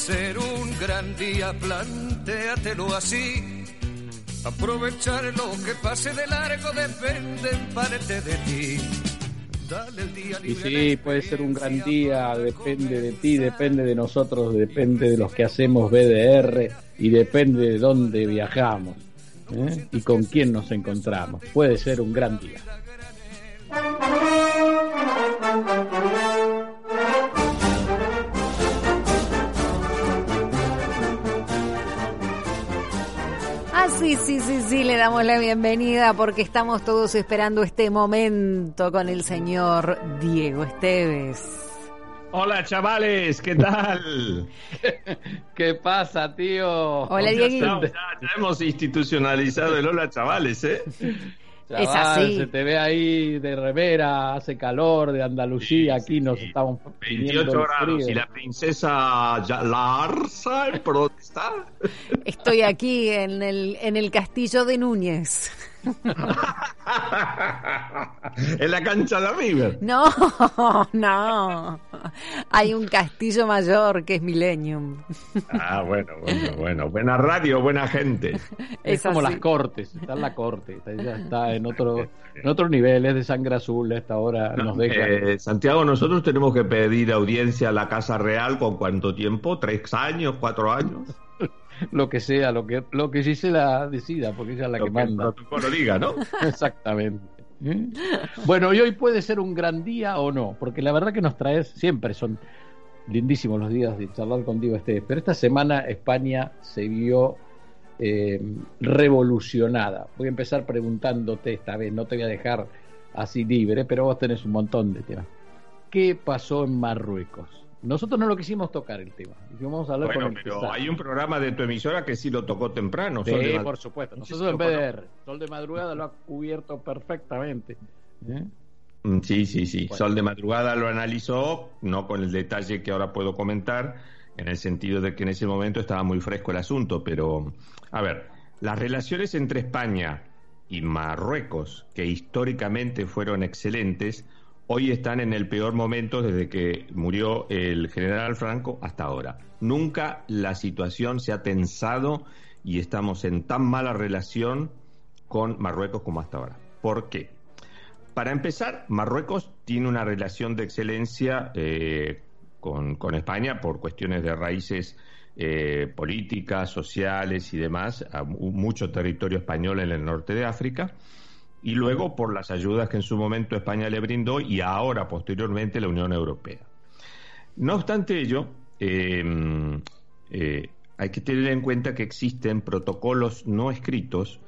Ser un gran día, plantéatelo así. Aprovechar lo que pase de largo depende en parte de ti. Dale el día Y sí, de puede ser un gran día, depende de ti, depende de nosotros, depende de los que hacemos BDR y depende de dónde viajamos ¿eh? y con quién nos encontramos. Puede ser un gran día. Sí, sí, sí, sí, le damos la bienvenida porque estamos todos esperando este momento con el señor Diego Esteves. Hola chavales, ¿qué tal? ¿Qué pasa, tío? Hola, Ya, ya- ya hemos institucionalizado el hola chavales, ¿eh? Es así. Se te ve ahí de remera, hace calor, de Andalucía, aquí nos estamos viniendo 28 el grados. ¿Y la princesa Larsa? ¿Por dónde está? Estoy aquí en el, en el castillo de Núñez. En la cancha de River. No, no. Hay un castillo mayor que es Millennium. Ah, bueno, bueno, bueno. Buena radio, buena gente. Es Es como así. las cortes, está en la corte, está, ya está en otro, en otro nivel, es de sangre azul, a esta hora nos deja. Eh, Santiago, nosotros tenemos que pedir audiencia a la Casa Real con cuánto tiempo, tres años, cuatro años, lo que sea, lo que, lo que Gisela decida, porque ella es la lo que que el manda. protocolo diga, ¿no? Exactamente. ¿Eh? Bueno, y hoy puede ser un gran día o no, porque la verdad que nos traes, siempre son lindísimos los días de charlar contigo, este, pero esta semana España se vio eh, revolucionada. Voy a empezar preguntándote esta vez, no te voy a dejar así libre, pero vos tenés un montón de temas. ¿Qué pasó en Marruecos? Nosotros no lo quisimos tocar el tema. Vamos a hablar Bueno, con el pero hay un programa de tu emisora que sí lo tocó temprano. Sol de Sí, por supuesto. Nosotros en BDR, Sol de Madrugada lo ha cubierto perfectamente. ¿Eh? Mm, Sí, sí, sí. Bueno. Sol de Madrugada lo analizó, no con el detalle que ahora puedo comentar, en el sentido de que en ese momento estaba muy fresco el asunto, pero, a ver, las relaciones entre España y Marruecos, que históricamente fueron excelentes, hoy están en el peor momento desde que murió el general Franco hasta ahora. Nunca la situación se ha tensado y estamos en tan mala relación con Marruecos como hasta ahora. ¿Por qué? Para empezar, Marruecos tiene una relación de excelencia eh, con, con España por cuestiones de raíces eh, políticas, sociales y demás, a mu- mucho territorio español en el norte de África, y luego por las ayudas que en su momento España le brindó y ahora posteriormente la Unión Europea. No obstante ello, eh, eh, hay que tener en cuenta que existen protocolos no escritos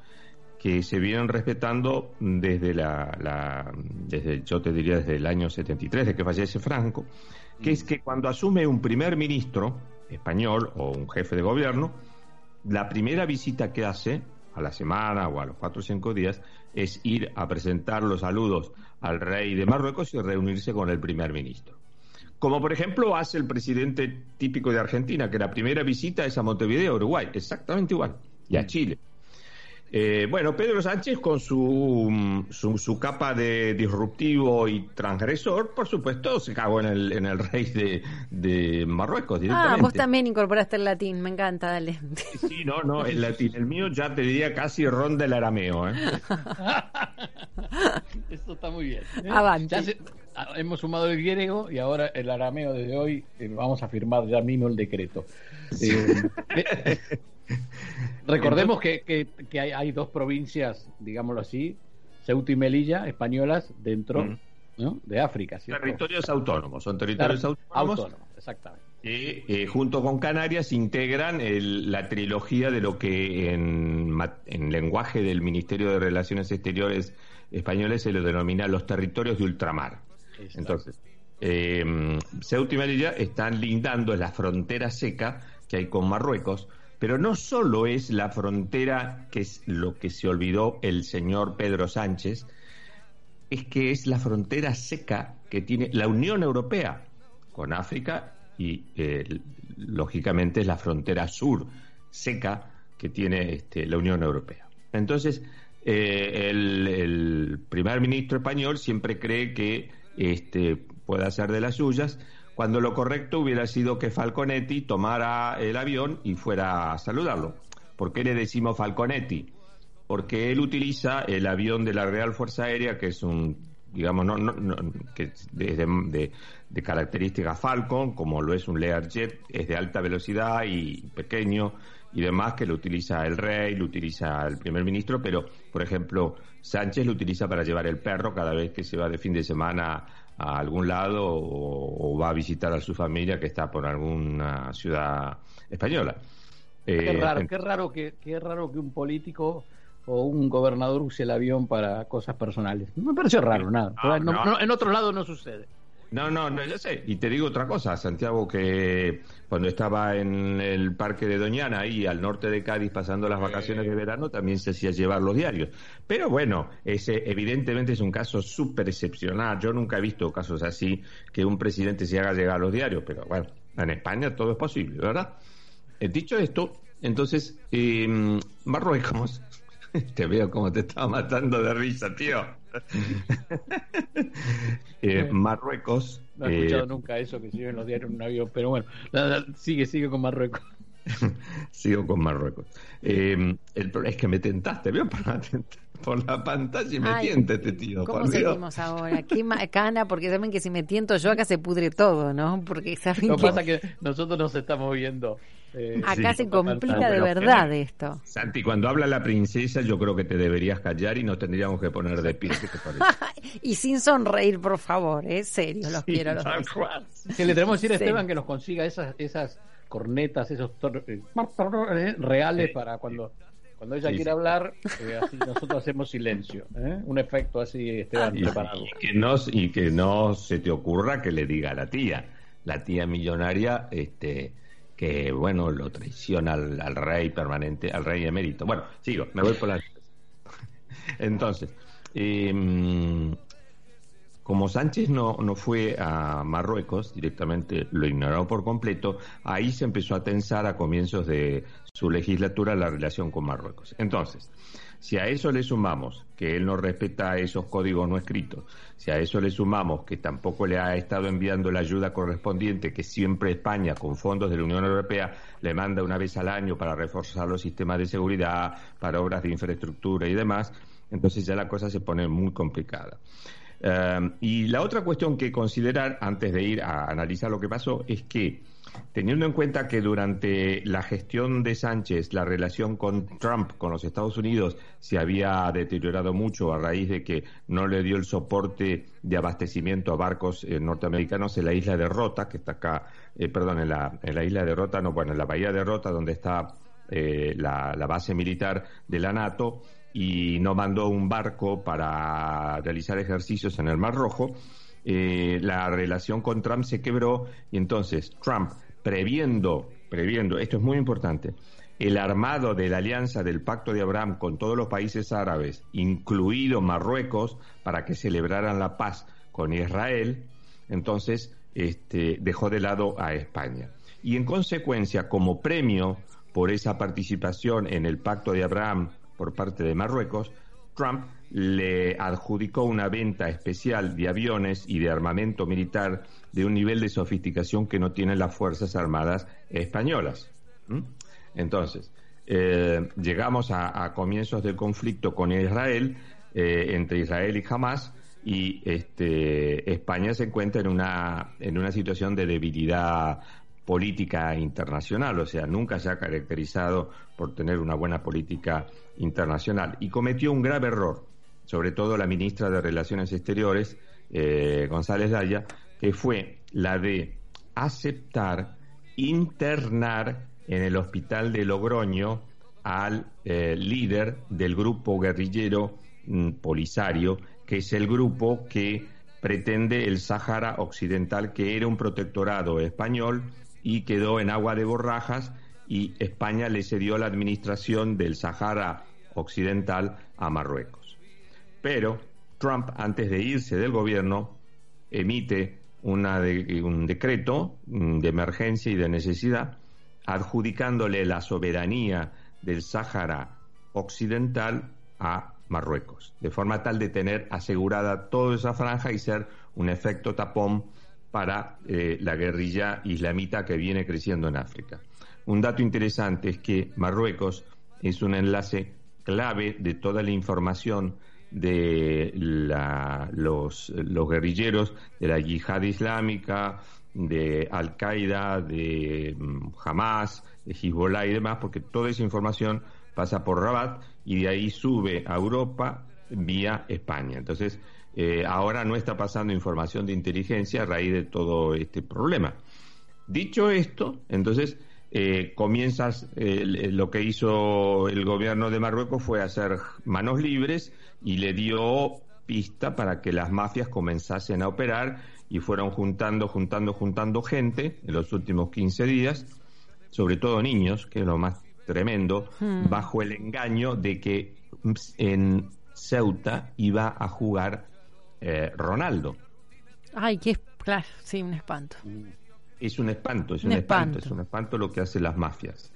que se vienen respetando desde la, la- desde yo te diría desde el año 73 de que fallece Franco, que es que cuando asume un primer ministro español o un jefe de gobierno, la primera visita que hace a la semana o a los cuatro o cinco días es ir a presentar los saludos al rey de Marruecos y reunirse con el primer ministro. Como por ejemplo hace el presidente típico de Argentina, que la primera visita es a Montevideo, Uruguay, exactamente igual, y a Chile. Eh, bueno, Pedro Sánchez con su, su, su capa de disruptivo y transgresor, por supuesto, se cagó en el, en el rey de, de Marruecos Ah, vos también incorporaste el latín, me encanta, dale. Sí, no, no, el latín, el mío ya te diría casi ronda el arameo, ¿eh? Eso está muy bien. ¿eh? Se- ah, hemos sumado el griego y ahora el arameo desde hoy eh, vamos a firmar ya mismo el decreto. Eh, recordemos que, que- que hay, hay dos provincias, digámoslo así, Ceuta y Melilla, españolas, dentro Mm. ¿no? de África. ¿cierto? Territorios autónomos, son territorios Claro, autónomos autónomos, exactamente. que eh, junto con Canarias integran el- la trilogía de lo que en, lenguaje del Ministerio de Relaciones Exteriores españoles se lo denomina los territorios de ultramar. Exacto. Entonces, eh, Ceuta y Melilla están lindando la frontera seca que hay con Marruecos, pero no solo es la frontera que es lo que se olvidó el señor Pedro Sánchez, es que es la frontera seca que tiene la Unión Europea con África y eh, lógicamente es la frontera sur seca que tiene este, la Unión Europea. Entonces, eh, el, primer ministro español siempre cree que este, puede hacer de las suyas, cuando lo correcto hubiera sido que Falconetti tomara el avión y fuera a saludarlo. ¿Por qué le decimos Falconetti? Porque él utiliza el avión de la Real Fuerza Aérea, que es un, digamos, no, no, que de, de, características Falcon, como lo es un Learjet, es de alta velocidad y pequeño y demás, que lo utiliza el rey, lo utiliza el primer ministro, pero, por ejemplo, Sánchez lo utiliza para llevar el perro cada vez que se va de fin de semana a algún lado o, va a visitar a su familia que está por alguna ciudad española. qué eh, raro, qué raro que, qué raro que un político o un gobernador use el avión para cosas personales. Me pareció raro, nada. en otro lado no sucede. No, no, no, yo sé. Y te digo otra cosa, Santiago, que cuando estaba en el parque de Doñana, ahí al norte de Cádiz, pasando las vacaciones de verano, también se hacía llevar los diarios. Pero bueno, ese evidentemente es un caso súper excepcional. Yo nunca he visto casos así que un presidente se haga llegar los diarios, pero bueno, en España todo es posible, ¿verdad? Eh, dicho esto, entonces, eh, Marruecos, te veo como te estaba matando de risa, tío. Eh, Marruecos. No he escuchado eh, nunca eso que se en los diarios en un avión, pero bueno, sigue, sigue con Marruecos. Sigo con Marruecos. Eh, el, es que me tentaste, ¿vio? Por la, pantalla y me tienta este tío. ¿Cómo seguimos ahora? Qué macana, porque saben que si me tiento yo acá se pudre todo, ¿no? Porque saben Lo que pasa que nosotros nos estamos viendo eh, Acá se complica de verdad esto. Santi, cuando habla la princesa, yo creo que te deberías callar y nos tendríamos que poner de pie. y sin sonreír, por favor, ¿eh? Serio, los quiero. Los que le tenemos que decir a Esteban que nos consiga esas, esas cornetas, esos eh, reales para cuando cuando ella quiere hablar, eh, así nosotros hacemos silencio. Un efecto así, Esteban, preparado. Y que, no, y que no se te ocurra que le diga a la tía. La tía millonaria, este que bueno, lo traiciona al, rey permanente, al rey emérito. Bueno, sigo, me voy por la... Entonces, em, como Sánchez no, no fue a Marruecos, directamente lo ignoró por completo, ahí se empezó a tensar a comienzos de su legislatura la relación con Marruecos. Entonces, si a eso le sumamos que él no respeta esos códigos no escritos, si a eso le sumamos que tampoco le ha estado enviando la ayuda correspondiente, que siempre España, con fondos de la Unión Europea, le manda una vez al año para reforzar los sistemas de seguridad, para obras de infraestructura y demás, entonces ya la cosa se pone muy complicada. Eh, y la otra cuestión que considerar antes de ir a analizar lo que pasó es que Teniendo en cuenta que durante la gestión de Sánchez la relación con Trump, con los Estados Unidos, se había deteriorado mucho a raíz de que no le dio el soporte de abastecimiento a barcos eh, norteamericanos en la isla de Rota, que está acá, eh, perdón, en la, en la isla de Rota, no, bueno, en la bahía de Rota, donde está eh, la, base militar de la NATO, y no mandó un barco para realizar ejercicios en el Mar Rojo. la relación con Trump se quebró y entonces Trump previendo, previendo, esto es muy importante, el armado de la alianza del Pacto de Abraham con todos los países árabes, incluido Marruecos, para que celebraran la paz con Israel, entonces este, dejó de lado a España. Y en consecuencia, como premio por esa participación en el Pacto de Abraham por parte de Marruecos, Trump le adjudicó una venta especial de aviones y de armamento militar de un nivel de sofisticación que no tienen las Fuerzas Armadas españolas. Entonces, eh, llegamos a, comienzos del conflicto con Israel, eh, entre Israel y Hamas, y este, España se encuentra en una, en una situación de debilidad política internacional, o sea, nunca se ha caracterizado por tener una buena política internacional y cometió un grave error sobre todo la ministra de Relaciones Exteriores, eh, González Daya, que fue la de aceptar internar en el hospital de Logroño al eh, líder del grupo guerrillero mm, Polisario, que es el grupo que pretende el Sáhara Occidental, que era un protectorado español y quedó en agua de borrajas y España le cedió la administración del Sahara Occidental a Marruecos. Pero Trump, antes de irse del gobierno, emite una un decreto mm, de emergencia y de necesidad adjudicándole la soberanía del Sáhara Occidental a Marruecos, de forma tal de tener asegurada toda esa franja y ser un efecto tapón para eh, la guerrilla islamita que viene creciendo en África. Un dato interesante es que Marruecos es un enlace clave de toda la información de los, los guerrilleros de la yihad islámica, de Al-Qaeda, de mm, Hamas, de Hezbollah y demás, porque toda esa información pasa por Rabat y de ahí sube a Europa vía España. Entonces, eh, ahora no está pasando información de inteligencia a raíz de todo este problema. Dicho esto, entonces eh, comienzas, eh, lo que hizo el gobierno de Marruecos fue hacer manos libres y le dio pista para que las mafias comenzasen a operar y fueron juntando, juntando, juntando gente en los últimos 15 días, sobre todo niños, que es lo más tremendo, hmm. bajo el engaño de que en Ceuta iba a jugar eh, Ronaldo. Ay, qué claro, sí, un espanto. Es un espanto, es un, espanto. es un espanto lo que hacen las mafias.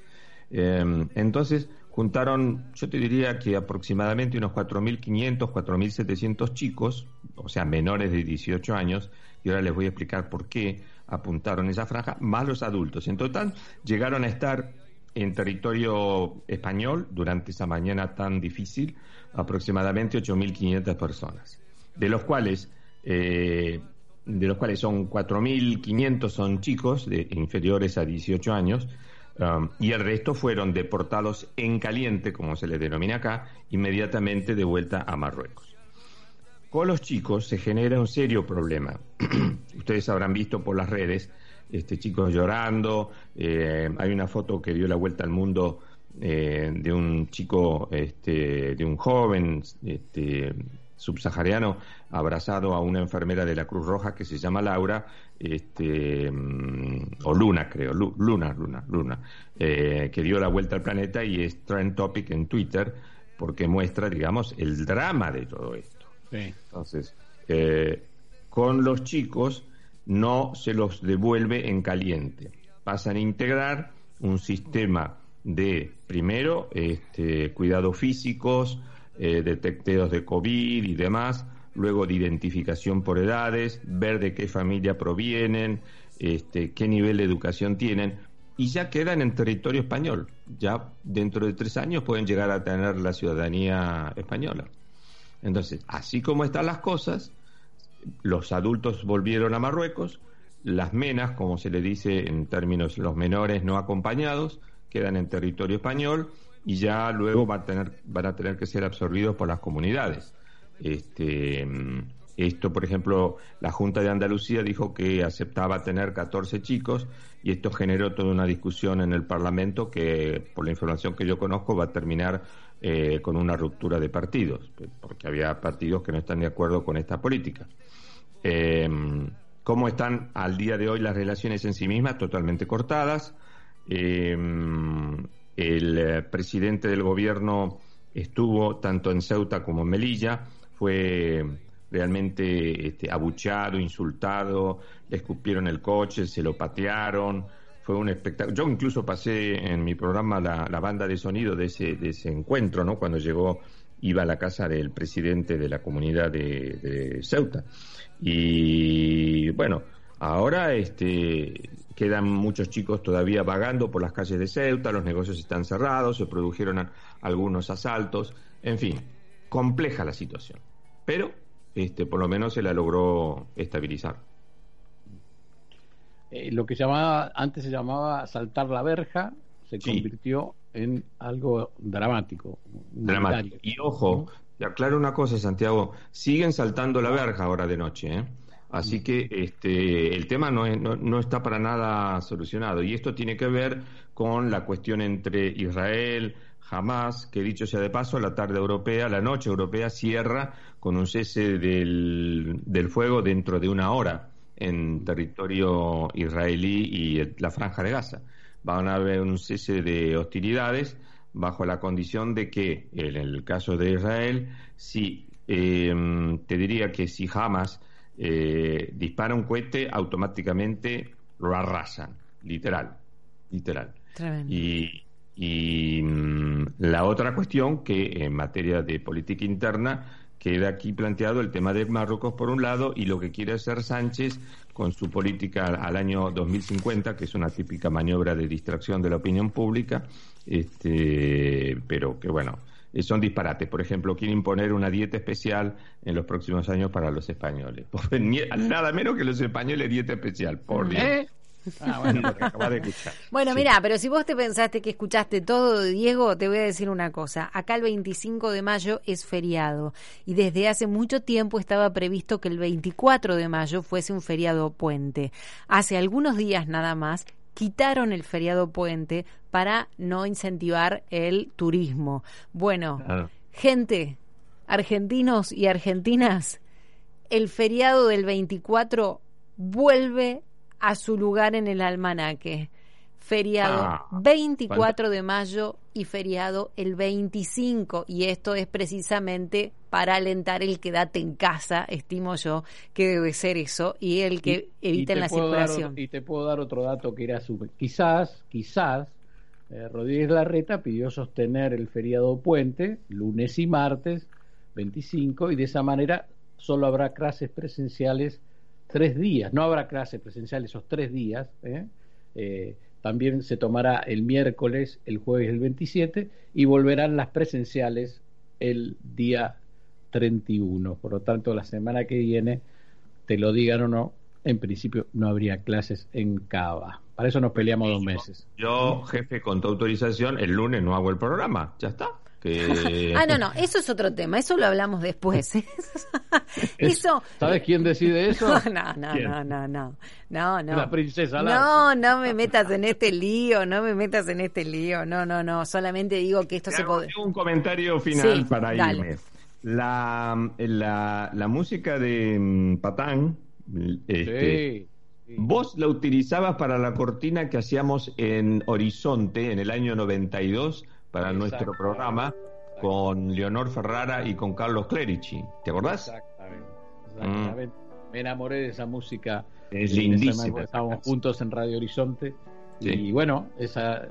Em, entonces, juntaron, yo te diría que aproximadamente unos 4.500, 4.700 chicos, o sea, menores de 18 años, y ahora les voy a explicar por qué apuntaron esa franja, más los adultos. En total, llegaron a estar en territorio español durante esa mañana tan difícil aproximadamente 8.500 personas, de los cuales eh, de los cuales son 4.500 son chicos de inferiores a 18 años Um, y el resto fueron deportados en caliente, como se les denomina acá, inmediatamente de vuelta a Marruecos. Con los chicos se genera un serio problema. Ustedes habrán visto por las redes este, chicos llorando. Eh, hay una foto que dio la vuelta al mundo eh, de un chico, este, de un joven este, subsahariano abrazado a una enfermera de la Cruz Roja que se llama Laura, este, mm, o Luna creo, Luna, Luna, Luna, eh, que dio la vuelta al planeta y es trend topic en Twitter porque muestra, digamos, el drama de todo esto. Entonces, eh, con los chicos no se los devuelve en caliente, pasan a integrar un sistema de, primero, este, cuidados físicos, eh, detecteos de COVID y demás, luego de identificación por edades, ver de qué familia provienen, este, qué nivel de educación tienen, y ya quedan en territorio español. Ya dentro de tres años pueden llegar a tener la ciudadanía española. Entonces, así como están las cosas, los adultos volvieron a Marruecos, las menas, como se le dice en términos los menores no acompañados, quedan en territorio español y ya luego van a tener, van a tener que ser absorbidos por las comunidades. Este, esto, por ejemplo, la Junta de Andalucía dijo que aceptaba tener 14 chicos y esto generó toda una discusión en el Parlamento que, por la información que yo conozco, va a terminar eh, con una ruptura de partidos, porque había partidos que no están de acuerdo con esta política. Eh, ¿Cómo están al día de hoy las relaciones en sí mismas? Totalmente cortadas. Eh, el eh, presidente del gobierno estuvo tanto en Ceuta como en Melilla, fue realmente este, abuchado, insultado, le escupieron el coche, se lo patearon, fue un espectáculo. Yo incluso pasé en mi programa la, banda de sonido de ese, encuentro, ¿no? Cuando llegó, iba a la casa del presidente de la comunidad de Ceuta. Y bueno, ahora este Quedan muchos chicos todavía vagando por las calles de Ceuta, los negocios están cerrados, se produjeron algunos asaltos, en fin, compleja la situación. Pero este, por lo menos se la logró estabilizar. Eh, lo que llamaba, antes se llamaba saltar la verja, se convirtió en algo dramático. Dramático. Y ojo, te aclaro una cosa, Santiago, siguen saltando la verja ahora de noche, ¿eh? Así que este, el tema no, no, está para nada solucionado. Y esto tiene que ver con la cuestión entre Israel, Hamas, que dicho sea de paso, la tarde europea, la noche europea cierra con un cese del, del fuego dentro de una hora en territorio israelí y la franja de Gaza. van a haber un cese de hostilidades bajo la condición de que, en el caso de Israel, si eh, te diría que si Hamas eh, dispara un cohete, automáticamente lo arrasan, literal, literal. Y, y mm, la otra cuestión que en materia de política interna queda aquí planteado el tema de Marruecos por un lado y lo que quiere hacer Sánchez con su política al año 2050, que es una típica maniobra de distracción de la opinión pública, este, pero que bueno, son disparates. Por ejemplo, quiere imponer una dieta especial en los próximos años para los españoles. Nada menos que los españoles dieta especial, por Dios. ¿Eh? Ah, bueno, mira, pero si vos te pensaste que escuchaste todo, Diego, te voy a decir una cosa. Acá el 25 de mayo es feriado y desde hace mucho tiempo estaba previsto que el 24 de mayo fuese un feriado puente. Hace algunos días nada más quitaron el feriado puente para no incentivar el turismo. Bueno, gente, argentinos y argentinas, el feriado del 24 vuelve a su lugar en el almanaque. Feriado 24 ah, de mayo y feriado el 25. Y esto es precisamente para alentar el quédate en casa, estimo yo, que debe ser eso, y el que eviten la circulación. y te puedo dar otro dato que era su... Quizás, quizás, eh, Rodríguez Larreta pidió sostener el feriado puente, lunes y martes, 25, y de esa manera solo habrá clases presenciales tres días, no habrá clase presencial esos tres días, ¿eh? Eh, también se tomará el miércoles, el jueves el 27 y volverán las presenciales el día 31. Por lo tanto, la semana que viene, te lo digan o no, en principio no habría clases en Cava. Para eso nos peleamos dos meses. Yo, jefe, con tu autorización, el lunes no hago el programa. Ya está. Ah, no, no, eso es otro tema, eso lo hablamos después. eso... ¿Sabes quién decide eso? No, no, no, no, no, no, no. La princesa No, no me metas en este lío, no me metas en este lío, no, no, no, solamente digo que esto se puede... Un comentario final para irme. La, la, la, música de mm, Patán, este, Vos la utilizabas para la cortina que hacíamos en Horizonte en el año 92 para nuestro programa con Leonor Ferrara y con Carlos Clerici. ¿Te acordás? Exactamente. Mm. Me enamoré de esa música. Es lindísima. Estábamos juntos en Radio Horizonte. Y bueno, esa,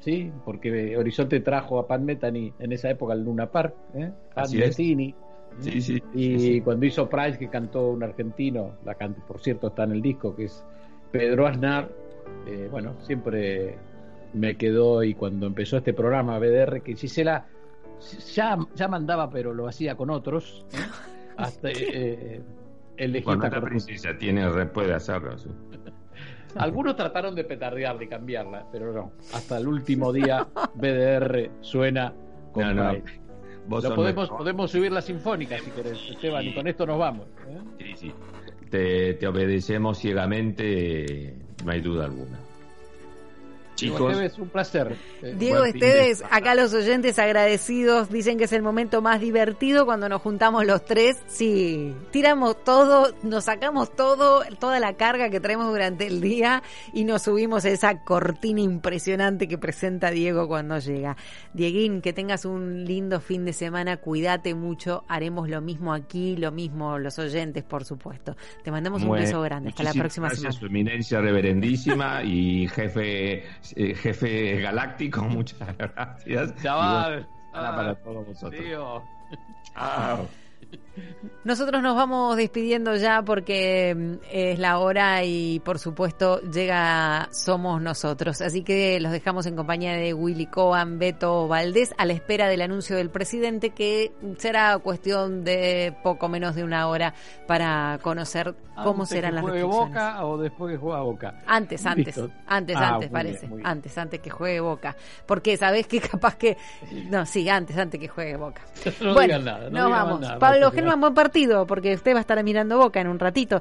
sí, porque Horizonte trajo a Pan Metani en esa época al Luna Park, ¿eh? Pan Metini. Sí, sí, y cuando hizo Price, que cantó un argentino, la canta, por cierto está en el disco, que es Pedro Aznar, eh, bueno, siempre me quedó y cuando empezó este programa BDR que Gisela ya, ya mandaba pero lo hacía con otros ¿eh? hasta eh, elegí bueno, princesa tiene puede hacerlo algunos trataron de petardear de cambiarla pero no. Hasta el último día BDR suena con no, podemos, podemos subir la sinfónica si querés Esteban y con esto nos vamos ¿eh? sí sí. Te, te obedecemos ciegamente no hay duda alguna Chicos. Esteves, un placer. Eh, Diego Esteves, acá los oyentes agradecidos dicen que es el momento más divertido cuando nos juntamos los tres. Sí, tiramos todo, nos sacamos todo, toda la carga que traemos durante el día y nos subimos a esa cortina impresionante que presenta Diego cuando llega. Dieguín, que tengas un lindo fin de semana, cuídate mucho, haremos lo mismo aquí, lo mismo los oyentes, por supuesto. Te mandamos un beso grande. Hasta la próxima gracias, semana. Su eminencia reverendísima y jefe eh, jefe galáctico, muchas gracias. Chaval, para todos vosotros. Nosotros nos vamos despidiendo ya porque mm, es la hora y por supuesto llega Somos Nosotros. Así que los dejamos en compañía de Willy Cohen, Beto Valdés, a la espera del anuncio del presidente que será cuestión de poco menos de una hora para conocer cómo serán las juegue Boca o después que juega Boca? Antes, antes, antes, ah, antes parece. Antes, antes que juegue Boca. Porque sabés que capaz que... No, sí, antes, antes que juegue Boca. no bueno, nada, no, vamos. Pablo Germán, buen partido, porque usted va a estar mirando Boca en un ratito.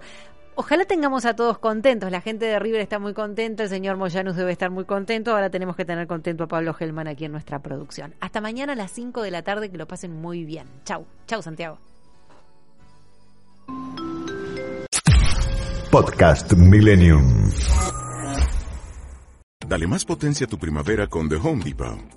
Ojalá tengamos a todos contentos. La gente de River está muy contenta, el señor Moyanus debe estar muy contento. Ahora tenemos que tener contento a Pablo Gelman aquí en nuestra producción. Hasta mañana a las 5 de la tarde, que lo pasen muy bien. Chau, chau Santiago. Podcast Millennium. Dale más potencia a tu primavera con The Home Depot.